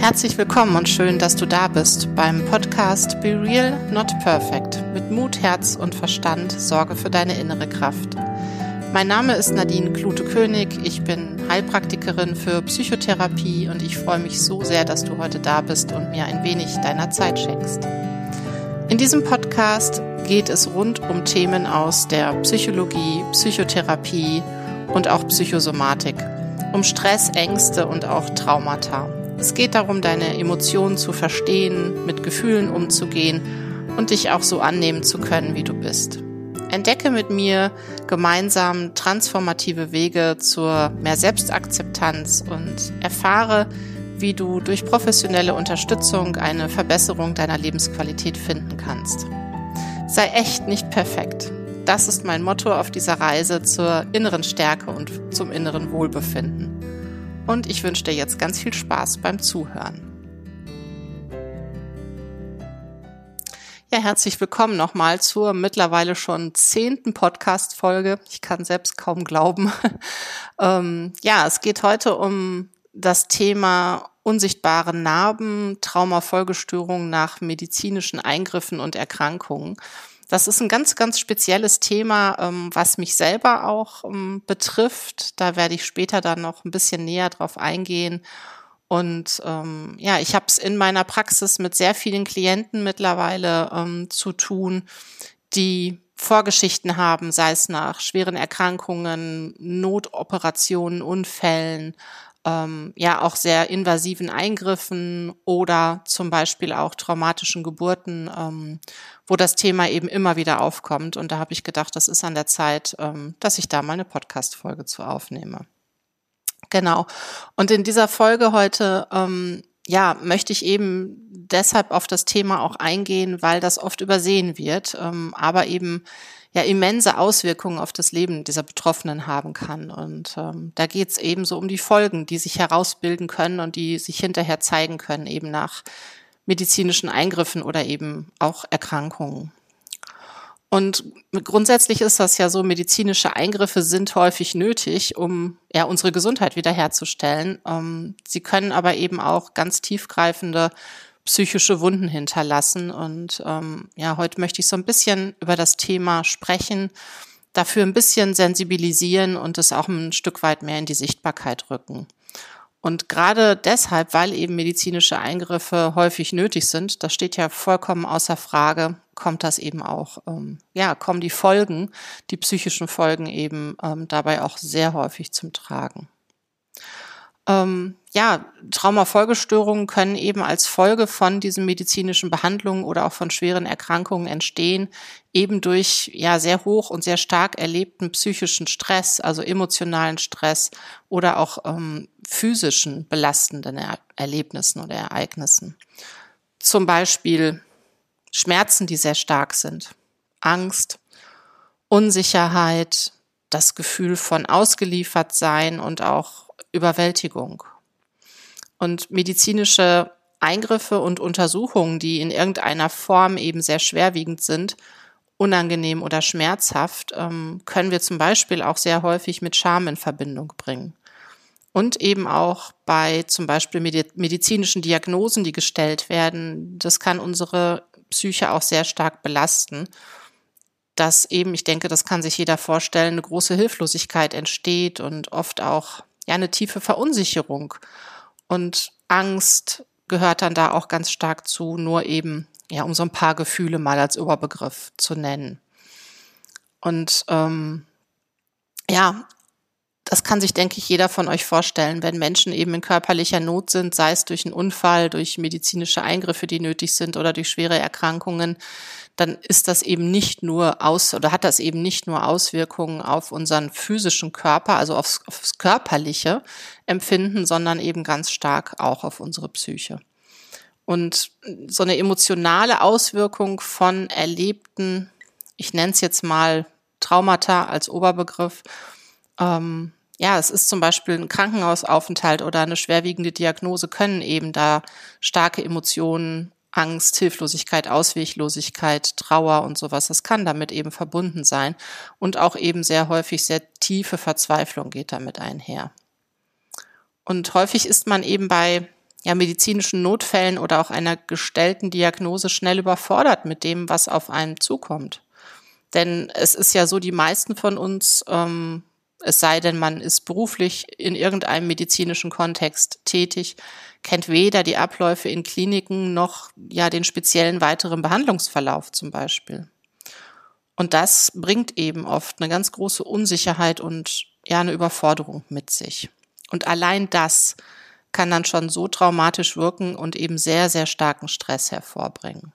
Herzlich willkommen und schön, dass du da bist beim Podcast Be Real, Not Perfect. Mit Mut, Herz und Verstand sorge für deine innere Kraft. Mein Name ist Nadine Klute-König. Ich bin Heilpraktikerin für Psychotherapie und ich freue mich so sehr, dass du heute da bist und mir ein wenig deiner Zeit schenkst. In diesem Podcast geht es rund um Themen aus der Psychologie, Psychotherapie und auch Psychosomatik, um Stress, Ängste und auch Traumata. Es geht darum, deine Emotionen zu verstehen, mit Gefühlen umzugehen und dich auch so annehmen zu können, wie du bist. Entdecke mit mir gemeinsam transformative Wege zur mehr Selbstakzeptanz und erfahre, wie du durch professionelle Unterstützung eine Verbesserung deiner Lebensqualität finden kannst. Sei echt nicht perfekt. Das ist mein Motto auf dieser Reise zur inneren Stärke und zum inneren Wohlbefinden und ich wünsche dir jetzt ganz viel Spaß beim Zuhören. Ja, herzlich willkommen nochmal zur mittlerweile schon zehnten Podcast-Folge. Ich kann selbst kaum glauben. ähm, ja, es geht heute um das Thema unsichtbare Narben, Traumafolgestörungen nach medizinischen Eingriffen und Erkrankungen. Das ist ein ganz, ganz spezielles Thema, ähm, was mich selber auch ähm, betrifft. Da werde ich später dann noch ein bisschen näher drauf eingehen. Und ähm, ja, ich habe es in meiner Praxis mit sehr vielen Klienten mittlerweile ähm, zu tun, die Vorgeschichten haben, sei es nach schweren Erkrankungen, Notoperationen, Unfällen, ähm, ja auch sehr invasiven Eingriffen oder zum Beispiel auch traumatischen Geburten, ähm, wo das Thema eben immer wieder aufkommt. Und da habe ich gedacht, das ist an der Zeit, ähm, dass ich da mal eine Podcast-Folge zu aufnehme. Genau. Und in dieser Folge heute ähm, ja, möchte ich eben deshalb auf das Thema auch eingehen, weil das oft übersehen wird, ähm, aber eben ja immense Auswirkungen auf das Leben dieser Betroffenen haben kann. Und ähm, da geht es eben so um die Folgen, die sich herausbilden können und die sich hinterher zeigen können, eben nach medizinischen Eingriffen oder eben auch Erkrankungen. Und grundsätzlich ist das ja so, medizinische Eingriffe sind häufig nötig, um ja unsere Gesundheit wiederherzustellen. Ähm, sie können aber eben auch ganz tiefgreifende psychische Wunden hinterlassen. Und ähm, ja, heute möchte ich so ein bisschen über das Thema sprechen, dafür ein bisschen sensibilisieren und es auch ein Stück weit mehr in die Sichtbarkeit rücken. Und gerade deshalb, weil eben medizinische Eingriffe häufig nötig sind, das steht ja vollkommen außer Frage, kommt das eben auch, ähm, ja, kommen die Folgen, die psychischen Folgen eben ähm, dabei auch sehr häufig zum Tragen. Ähm, ja, Traumafolgestörungen können eben als Folge von diesen medizinischen Behandlungen oder auch von schweren Erkrankungen entstehen, eben durch ja sehr hoch und sehr stark erlebten psychischen Stress, also emotionalen Stress oder auch ähm, physischen belastenden er Erlebnissen oder Ereignissen. Zum Beispiel Schmerzen, die sehr stark sind, Angst, Unsicherheit, das Gefühl von ausgeliefert sein und auch Überwältigung. Und medizinische Eingriffe und Untersuchungen, die in irgendeiner Form eben sehr schwerwiegend sind, unangenehm oder schmerzhaft, ähm, können wir zum Beispiel auch sehr häufig mit Scham in Verbindung bringen. Und eben auch bei zum Beispiel medizinischen Diagnosen, die gestellt werden, das kann unsere Psyche auch sehr stark belasten. Dass eben, ich denke, das kann sich jeder vorstellen, eine große Hilflosigkeit entsteht und oft auch ja eine tiefe Verunsicherung und Angst gehört dann da auch ganz stark zu, nur eben ja um so ein paar Gefühle mal als Oberbegriff zu nennen. Und ähm, ja, das kann sich, denke ich, jeder von euch vorstellen, wenn Menschen eben in körperlicher Not sind, sei es durch einen Unfall, durch medizinische Eingriffe, die nötig sind oder durch schwere Erkrankungen, dann ist das eben nicht nur aus oder hat das eben nicht nur Auswirkungen auf unseren physischen Körper, also aufs, aufs körperliche Empfinden, sondern eben ganz stark auch auf unsere Psyche. Und so eine emotionale Auswirkung von erlebten, ich nenne es jetzt mal Traumata als Oberbegriff, ähm, ja, es ist zum Beispiel ein Krankenhausaufenthalt oder eine schwerwiegende Diagnose können eben da starke Emotionen Angst, Hilflosigkeit, Ausweglosigkeit, Trauer und sowas, das kann damit eben verbunden sein. Und auch eben sehr häufig sehr tiefe Verzweiflung geht damit einher. Und häufig ist man eben bei ja, medizinischen Notfällen oder auch einer gestellten Diagnose schnell überfordert mit dem, was auf einen zukommt. Denn es ist ja so, die meisten von uns, ähm, es sei denn, man ist beruflich in irgendeinem medizinischen Kontext tätig, kennt weder die Abläufe in Kliniken noch ja den speziellen weiteren Behandlungsverlauf zum Beispiel. Und das bringt eben oft eine ganz große Unsicherheit und ja eine Überforderung mit sich. Und allein das kann dann schon so traumatisch wirken und eben sehr, sehr starken Stress hervorbringen.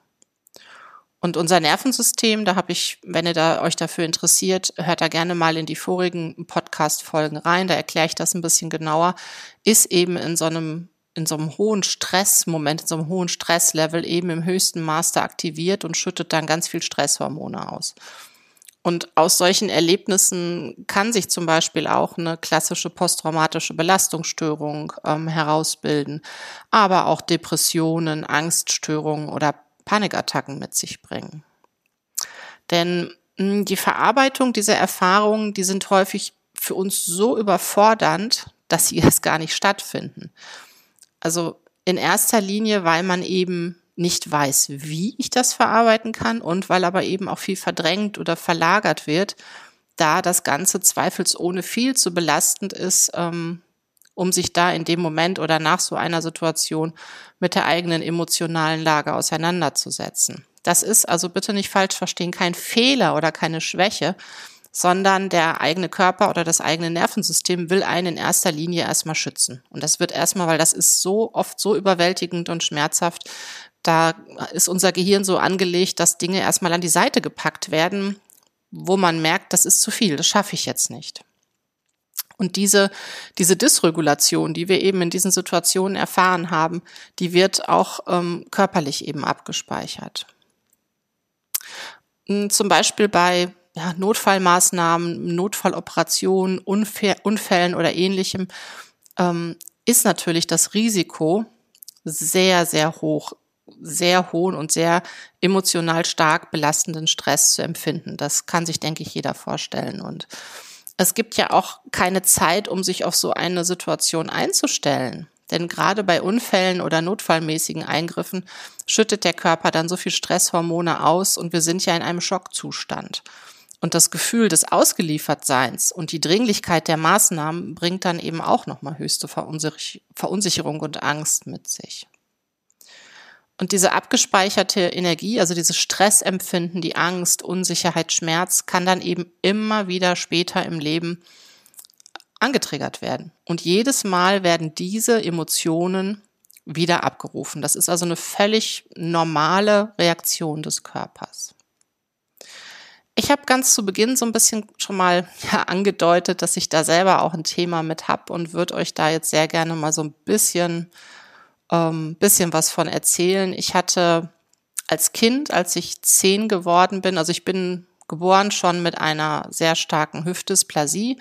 Und unser Nervensystem, da habe ich, wenn ihr da euch dafür interessiert, hört da gerne mal in die vorigen Podcast-Folgen rein, da erkläre ich das ein bisschen genauer, ist eben in so einem, in so einem hohen Stressmoment, in so einem hohen Stresslevel eben im höchsten Maße aktiviert und schüttet dann ganz viel Stresshormone aus. Und aus solchen Erlebnissen kann sich zum Beispiel auch eine klassische posttraumatische Belastungsstörung ähm, herausbilden, aber auch Depressionen, Angststörungen oder Panikattacken mit sich bringen. Denn hm, die Verarbeitung dieser Erfahrungen, die sind häufig für uns so überfordernd, dass sie erst gar nicht stattfinden. Also in erster Linie, weil man eben nicht weiß, wie ich das verarbeiten kann und weil aber eben auch viel verdrängt oder verlagert wird, da das Ganze zweifelsohne viel zu belastend ist, ähm, um sich da in dem Moment oder nach so einer Situation mit der eigenen emotionalen Lage auseinanderzusetzen. Das ist also bitte nicht falsch verstehen, kein Fehler oder keine Schwäche, sondern der eigene Körper oder das eigene Nervensystem will einen in erster Linie erstmal schützen. Und das wird erstmal, weil das ist so oft so überwältigend und schmerzhaft, da ist unser Gehirn so angelegt, dass Dinge erstmal an die Seite gepackt werden, wo man merkt, das ist zu viel, das schaffe ich jetzt nicht. Und diese, diese Dysregulation, die wir eben in diesen Situationen erfahren haben, die wird auch ähm, körperlich eben abgespeichert. Hm, zum Beispiel bei ja, Notfallmaßnahmen, Notfalloperationen, Unfä Unfällen oder ähnlichem ähm, ist natürlich das Risiko sehr, sehr hoch, sehr hohen und sehr emotional stark belastenden Stress zu empfinden. Das kann sich, denke ich, jeder vorstellen. Und es gibt ja auch keine Zeit, um sich auf so eine Situation einzustellen. Denn gerade bei Unfällen oder notfallmäßigen Eingriffen schüttet der Körper dann so viel Stresshormone aus und wir sind ja in einem Schockzustand. Und das Gefühl des Ausgeliefertseins und die Dringlichkeit der Maßnahmen bringt dann eben auch nochmal höchste Verunsicherung und Angst mit sich. Und diese abgespeicherte Energie, also dieses Stressempfinden, die Angst, Unsicherheit, Schmerz, kann dann eben immer wieder später im Leben angetriggert werden. Und jedes Mal werden diese Emotionen wieder abgerufen. Das ist also eine völlig normale Reaktion des Körpers. Ich habe ganz zu Beginn so ein bisschen schon mal ja, angedeutet, dass ich da selber auch ein Thema mit hab und würde euch da jetzt sehr gerne mal so ein bisschen ähm, bisschen was von erzählen. Ich hatte als Kind, als ich zehn geworden bin, also ich bin geboren schon mit einer sehr starken Hüftdysplasie.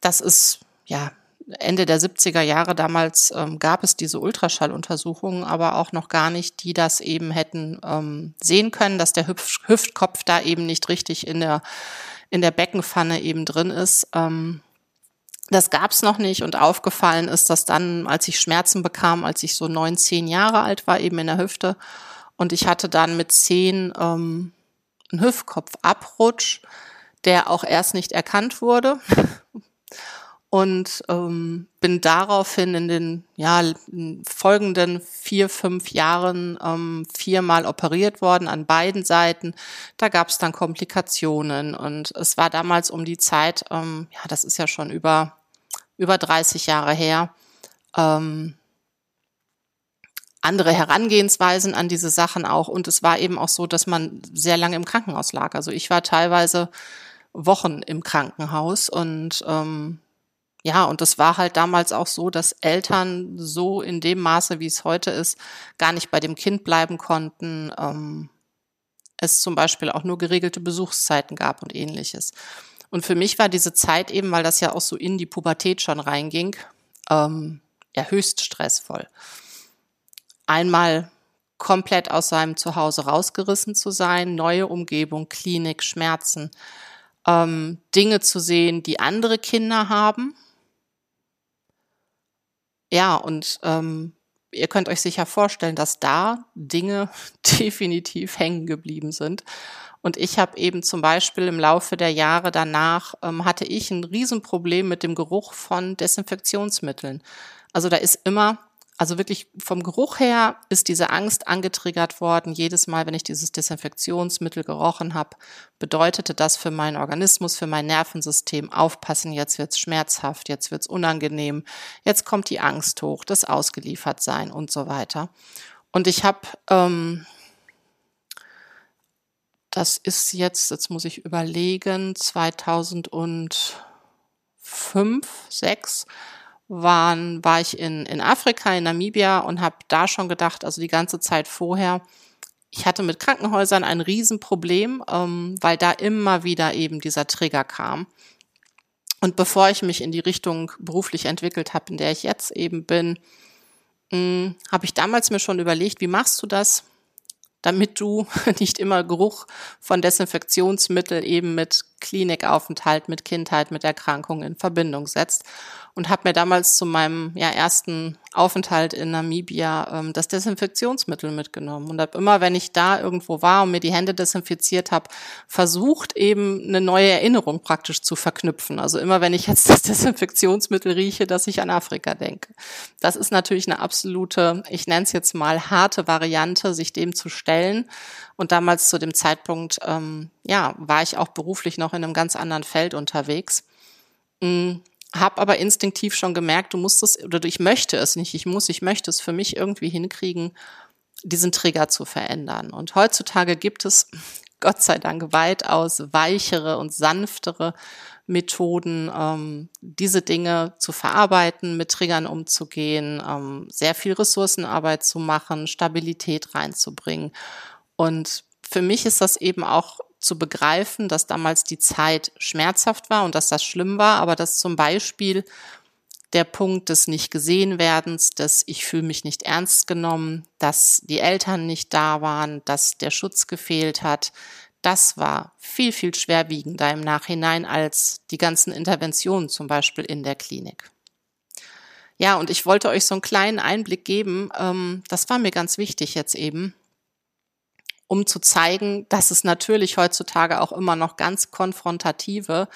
Das ist ja Ende der 70er Jahre damals ähm, gab es diese Ultraschalluntersuchungen, aber auch noch gar nicht, die das eben hätten ähm, sehen können, dass der Hüft Hüftkopf da eben nicht richtig in der in der Beckenpfanne eben drin ist. Ähm, das gab's noch nicht und aufgefallen ist das dann, als ich Schmerzen bekam, als ich so neun, zehn Jahre alt war, eben in der Hüfte. Und ich hatte dann mit zehn ähm, einen Hüftkopfabrutsch, der auch erst nicht erkannt wurde. Und ähm, bin daraufhin in den ja, folgenden vier, fünf Jahren ähm, viermal operiert worden an beiden Seiten. Da gab es dann Komplikationen und es war damals um die Zeit, ähm, ja, das ist ja schon über über 30 Jahre her, ähm, andere Herangehensweisen an diese Sachen auch. Und es war eben auch so, dass man sehr lange im Krankenhaus lag. Also ich war teilweise Wochen im Krankenhaus und ähm, ja, und das war halt damals auch so, dass Eltern so in dem Maße, wie es heute ist, gar nicht bei dem Kind bleiben konnten. Ähm, es zum Beispiel auch nur geregelte Besuchszeiten gab und ähnliches. Und für mich war diese Zeit eben, weil das ja auch so in die Pubertät schon reinging, ähm, ja höchst stressvoll. Einmal komplett aus seinem Zuhause rausgerissen zu sein, neue Umgebung, Klinik, Schmerzen, ähm, Dinge zu sehen, die andere Kinder haben. Ja, und ähm, ihr könnt euch sicher vorstellen, dass da Dinge definitiv hängen geblieben sind. Und ich habe eben zum Beispiel im Laufe der Jahre danach, ähm, hatte ich ein Riesenproblem mit dem Geruch von Desinfektionsmitteln. Also da ist immer also wirklich vom Geruch her ist diese Angst angetriggert worden. Jedes Mal, wenn ich dieses Desinfektionsmittel gerochen habe, bedeutete das für meinen Organismus, für mein Nervensystem, aufpassen, jetzt wird's schmerzhaft, jetzt wird's unangenehm, jetzt kommt die Angst hoch, das Ausgeliefertsein und so weiter. Und ich habe, ähm, das ist jetzt, jetzt muss ich überlegen, 2005, 6 waren, war ich in, in Afrika, in Namibia und habe da schon gedacht, also die ganze Zeit vorher, ich hatte mit Krankenhäusern ein Riesenproblem, ähm, weil da immer wieder eben dieser Trigger kam. Und bevor ich mich in die Richtung beruflich entwickelt habe, in der ich jetzt eben bin, hm, habe ich damals mir schon überlegt, wie machst du das? damit du nicht immer Geruch von Desinfektionsmittel eben mit Klinikaufenthalt, mit Kindheit, mit Erkrankungen in Verbindung setzt. Und habe mir damals zu meinem ja, ersten Aufenthalt in Namibia ähm, das Desinfektionsmittel mitgenommen. Und habe immer, wenn ich da irgendwo war und mir die Hände desinfiziert habe, versucht eben eine neue Erinnerung praktisch zu verknüpfen. Also immer, wenn ich jetzt das Desinfektionsmittel rieche, dass ich an Afrika denke. Das ist natürlich eine absolute, ich nenne es jetzt mal harte Variante, sich dem zu stellen. Und damals zu dem Zeitpunkt, ähm, ja, war ich auch beruflich noch in einem ganz anderen Feld unterwegs. Mhm habe aber instinktiv schon gemerkt, du musst es oder ich möchte es nicht, ich muss, ich möchte es für mich irgendwie hinkriegen, diesen Trigger zu verändern. Und heutzutage gibt es Gott sei Dank weitaus weichere und sanftere Methoden, ähm, diese Dinge zu verarbeiten, mit Triggern umzugehen, ähm, sehr viel Ressourcenarbeit zu machen, Stabilität reinzubringen. Und für mich ist das eben auch zu begreifen, dass damals die Zeit schmerzhaft war und dass das schlimm war, aber dass zum Beispiel der Punkt des nicht gesehen werdens, dass ich fühle mich nicht ernst genommen, dass die Eltern nicht da waren, dass der Schutz gefehlt hat, das war viel, viel schwerwiegender im Nachhinein als die ganzen Interventionen zum Beispiel in der Klinik. Ja, und ich wollte euch so einen kleinen Einblick geben. Ähm, das war mir ganz wichtig jetzt eben, um zu zeigen, dass es natürlich heutzutage auch immer noch ganz konfrontative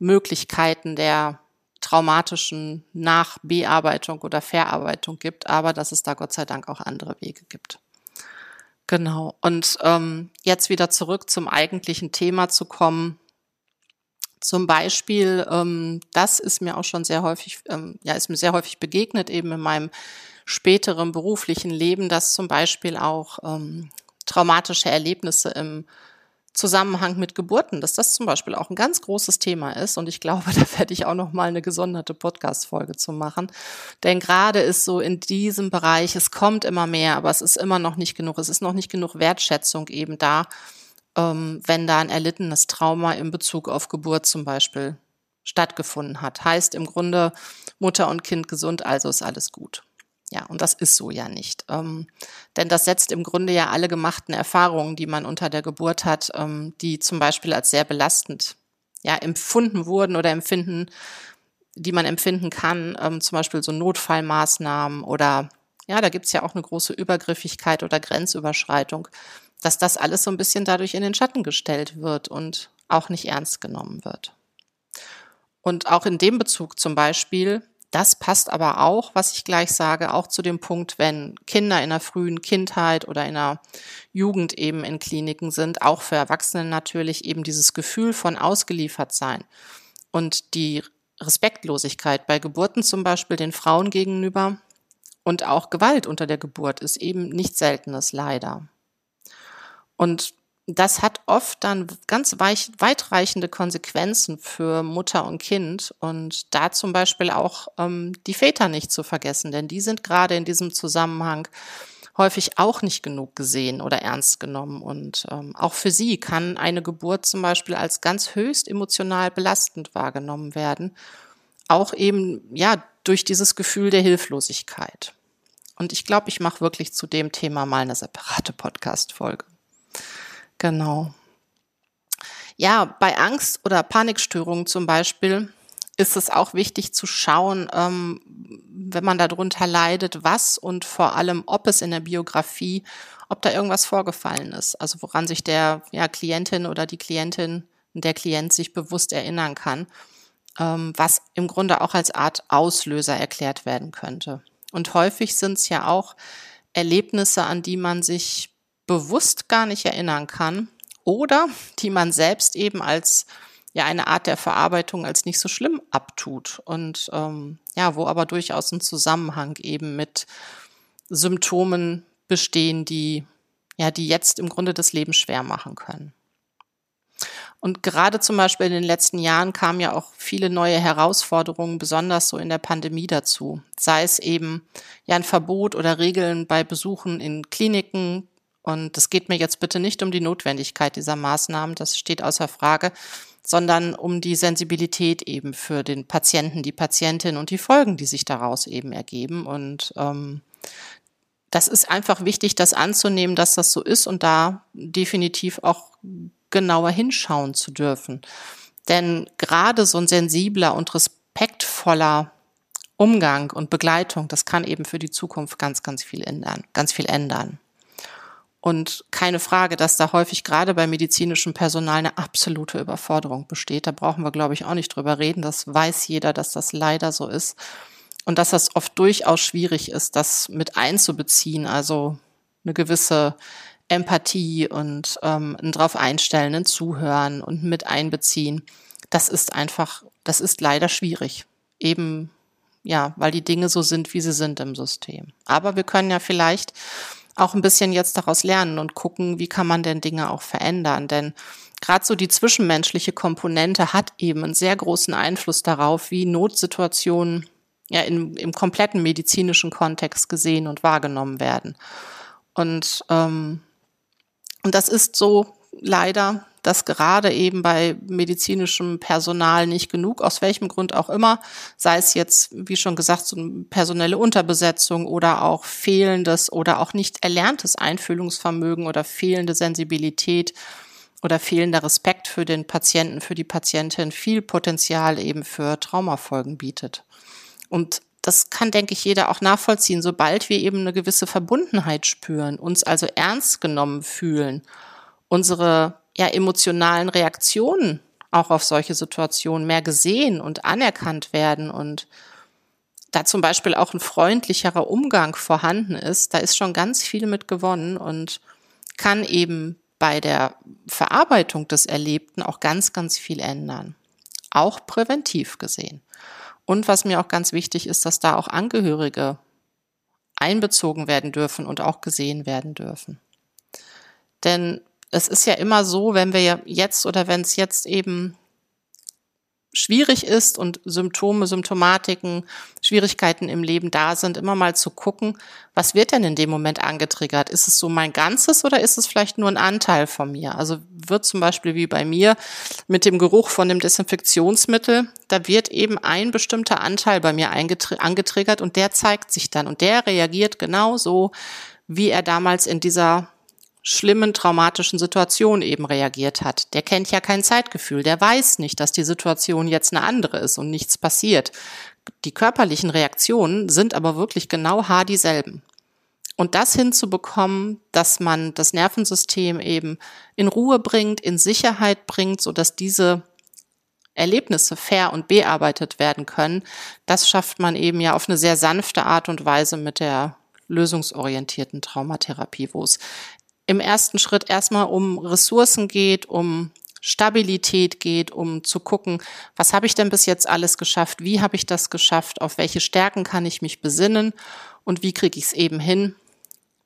Möglichkeiten der traumatischen Nachbearbeitung oder Verarbeitung gibt, aber dass es da Gott sei Dank auch andere Wege gibt. Genau. Und ähm, jetzt wieder zurück zum eigentlichen Thema zu kommen. Zum Beispiel, ähm, das ist mir auch schon sehr häufig, ähm, ja, ist mir sehr häufig begegnet, eben in meinem späteren beruflichen Leben, dass zum Beispiel auch ähm, traumatische Erlebnisse im Zusammenhang mit Geburten, dass das zum Beispiel auch ein ganz großes Thema ist. Und ich glaube, da werde ich auch noch mal eine gesonderte Podcast-Folge zu machen. Denn gerade ist so in diesem Bereich, es kommt immer mehr, aber es ist immer noch nicht genug. Es ist noch nicht genug Wertschätzung eben da, ähm, wenn da ein erlittenes Trauma in Bezug auf Geburt zum Beispiel stattgefunden hat. Heißt im Grunde Mutter und Kind gesund, also ist alles gut. Ja, und das ist so ja nicht. Ähm, denn das setzt im Grunde ja alle gemachten Erfahrungen, die man unter der Geburt hat, ähm, die zum Beispiel als sehr belastend ja, empfunden wurden oder empfinden, die man empfinden kann, ähm, zum Beispiel so Notfallmaßnahmen oder ja, da gibt's ja auch eine große Übergriffigkeit oder Grenzüberschreitung, dass das alles so ein bisschen dadurch in den Schatten gestellt wird und auch nicht ernst genommen wird. Und auch in dem Bezug zum Beispiel das passt aber auch, was ich gleich sage, auch zu dem Punkt, wenn Kinder in der frühen Kindheit oder in der Jugend eben in Kliniken sind, auch für Erwachsene natürlich eben dieses Gefühl von ausgeliefert sein und die Respektlosigkeit bei Geburten zum Beispiel den Frauen gegenüber und auch Gewalt unter der Geburt ist eben nicht seltenes leider. Und das hat oft dann ganz weich, weitreichende Konsequenzen für Mutter und Kind und da zum Beispiel auch ähm, die Väter nicht zu vergessen, denn die sind gerade in diesem Zusammenhang häufig auch nicht genug gesehen oder ernst genommen. Und ähm, auch für sie kann eine Geburt zum Beispiel als ganz höchst emotional belastend wahrgenommen werden. Auch eben, ja, durch dieses Gefühl der Hilflosigkeit. Und ich glaube, ich mache wirklich zu dem Thema mal eine separate Podcast-Folge. Genau. Ja, bei Angst oder Panikstörungen zum Beispiel ist es auch wichtig zu schauen, ähm, wenn man darunter leidet, was und vor allem, ob es in der Biografie, ob da irgendwas vorgefallen ist. Also woran sich der ja, Klientin oder die Klientin, der Klient sich bewusst erinnern kann, ähm, was im Grunde auch als Art Auslöser erklärt werden könnte. Und häufig sind es ja auch Erlebnisse, an die man sich bewusst gar nicht erinnern kann oder die man selbst eben als ja eine Art der Verarbeitung als nicht so schlimm abtut und ähm, ja, wo aber durchaus ein Zusammenhang eben mit Symptomen bestehen, die ja, die jetzt im Grunde das Leben schwer machen können. Und gerade zum Beispiel in den letzten Jahren kamen ja auch viele neue Herausforderungen, besonders so in der Pandemie dazu. Sei es eben ja ein Verbot oder Regeln bei Besuchen in Kliniken. Und es geht mir jetzt bitte nicht um die Notwendigkeit dieser Maßnahmen, das steht außer Frage, sondern um die Sensibilität eben für den Patienten, die Patientin und die Folgen, die sich daraus eben ergeben. Und ähm, das ist einfach wichtig, das anzunehmen, dass das so ist und da definitiv auch genauer hinschauen zu dürfen. Denn gerade so ein sensibler und respektvoller Umgang und Begleitung, das kann eben für die Zukunft ganz, ganz viel ändern, ganz viel ändern. Und keine Frage, dass da häufig gerade bei medizinischem Personal eine absolute Überforderung besteht. Da brauchen wir, glaube ich, auch nicht drüber reden. Das weiß jeder, dass das leider so ist. Und dass das oft durchaus schwierig ist, das mit einzubeziehen. Also eine gewisse Empathie und ähm, ein drauf einstellen, ein Zuhören und mit einbeziehen. Das ist einfach, das ist leider schwierig. Eben, ja, weil die Dinge so sind, wie sie sind im System. Aber wir können ja vielleicht auch ein bisschen jetzt daraus lernen und gucken, wie kann man denn Dinge auch verändern. Denn gerade so die zwischenmenschliche Komponente hat eben einen sehr großen Einfluss darauf, wie Notsituationen ja in, im kompletten medizinischen Kontext gesehen und wahrgenommen werden. Und, ähm, und das ist so leider dass gerade eben bei medizinischem Personal nicht genug, aus welchem Grund auch immer, sei es jetzt, wie schon gesagt, so eine personelle Unterbesetzung oder auch fehlendes oder auch nicht erlerntes Einfühlungsvermögen oder fehlende Sensibilität oder fehlender Respekt für den Patienten, für die Patientin viel Potenzial eben für Traumafolgen bietet. Und das kann, denke ich, jeder auch nachvollziehen, sobald wir eben eine gewisse Verbundenheit spüren, uns also ernst genommen fühlen, unsere ja, emotionalen Reaktionen auch auf solche Situationen mehr gesehen und anerkannt werden und da zum Beispiel auch ein freundlicherer Umgang vorhanden ist, da ist schon ganz viel mit gewonnen und kann eben bei der Verarbeitung des Erlebten auch ganz, ganz viel ändern. Auch präventiv gesehen. Und was mir auch ganz wichtig ist, dass da auch Angehörige einbezogen werden dürfen und auch gesehen werden dürfen. Denn es ist ja immer so, wenn wir jetzt oder wenn es jetzt eben schwierig ist und Symptome, Symptomatiken, Schwierigkeiten im Leben da sind, immer mal zu gucken, was wird denn in dem Moment angetriggert? Ist es so mein Ganzes oder ist es vielleicht nur ein Anteil von mir? Also wird zum Beispiel wie bei mir mit dem Geruch von dem Desinfektionsmittel, da wird eben ein bestimmter Anteil bei mir angetriggert und der zeigt sich dann und der reagiert genauso, wie er damals in dieser schlimmen traumatischen Situation eben reagiert hat. Der kennt ja kein Zeitgefühl, der weiß nicht, dass die Situation jetzt eine andere ist und nichts passiert. Die körperlichen Reaktionen sind aber wirklich genau haar dieselben. Und das hinzubekommen, dass man das Nervensystem eben in Ruhe bringt, in Sicherheit bringt, so dass diese Erlebnisse fair und bearbeitet werden können, das schafft man eben ja auf eine sehr sanfte Art und Weise mit der lösungsorientierten Traumatherapie, wo es im ersten Schritt erstmal um Ressourcen geht, um Stabilität geht, um zu gucken, was habe ich denn bis jetzt alles geschafft, wie habe ich das geschafft, auf welche Stärken kann ich mich besinnen? Und wie kriege ich es eben hin,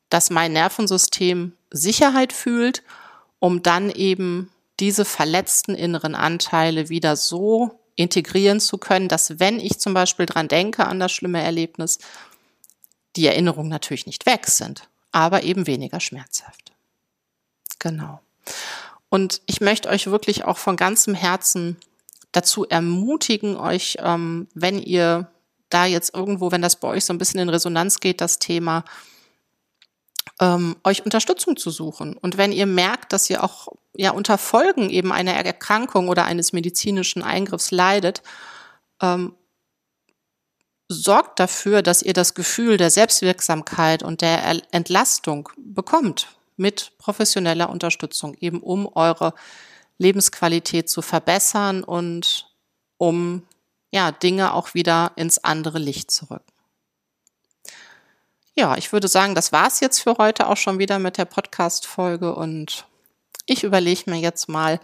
dass mein Nervensystem Sicherheit fühlt, um dann eben diese verletzten inneren Anteile wieder so integrieren zu können, dass wenn ich zum Beispiel dran denke an das schlimme Erlebnis, die Erinnerungen natürlich nicht weg sind, aber eben weniger schmerzhaft. Genau. Und ich möchte euch wirklich auch von ganzem Herzen dazu ermutigen, euch, ähm, wenn ihr da jetzt irgendwo, wenn das bei euch so ein bisschen in Resonanz geht, das Thema, ähm, euch Unterstützung zu suchen. Und wenn ihr merkt, dass ihr auch ja unter Folgen eben einer Erkrankung oder eines medizinischen Eingriffs leidet, ähm, sorgt dafür, dass ihr das Gefühl der Selbstwirksamkeit und der Entlastung bekommt mit professioneller Unterstützung, eben um eure Lebensqualität zu verbessern und um ja, Dinge auch wieder ins andere Licht zu rücken. Ja, ich würde sagen, das war's jetzt für heute auch schon wieder mit der Podcast-Folge und ich überlege mir jetzt mal,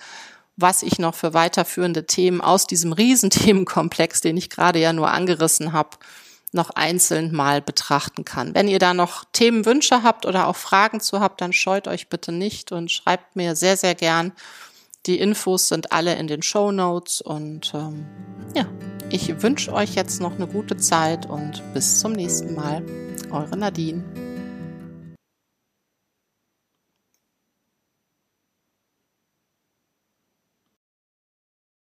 was ich noch für weiterführende Themen aus diesem Riesenthemenkomplex, den ich gerade ja nur angerissen habe, noch einzeln mal betrachten kann. Wenn ihr da noch Themenwünsche habt oder auch Fragen zu habt, dann scheut euch bitte nicht und schreibt mir sehr, sehr gern. Die Infos sind alle in den Show Notes und ähm, ja, ich wünsche euch jetzt noch eine gute Zeit und bis zum nächsten Mal. Eure Nadine.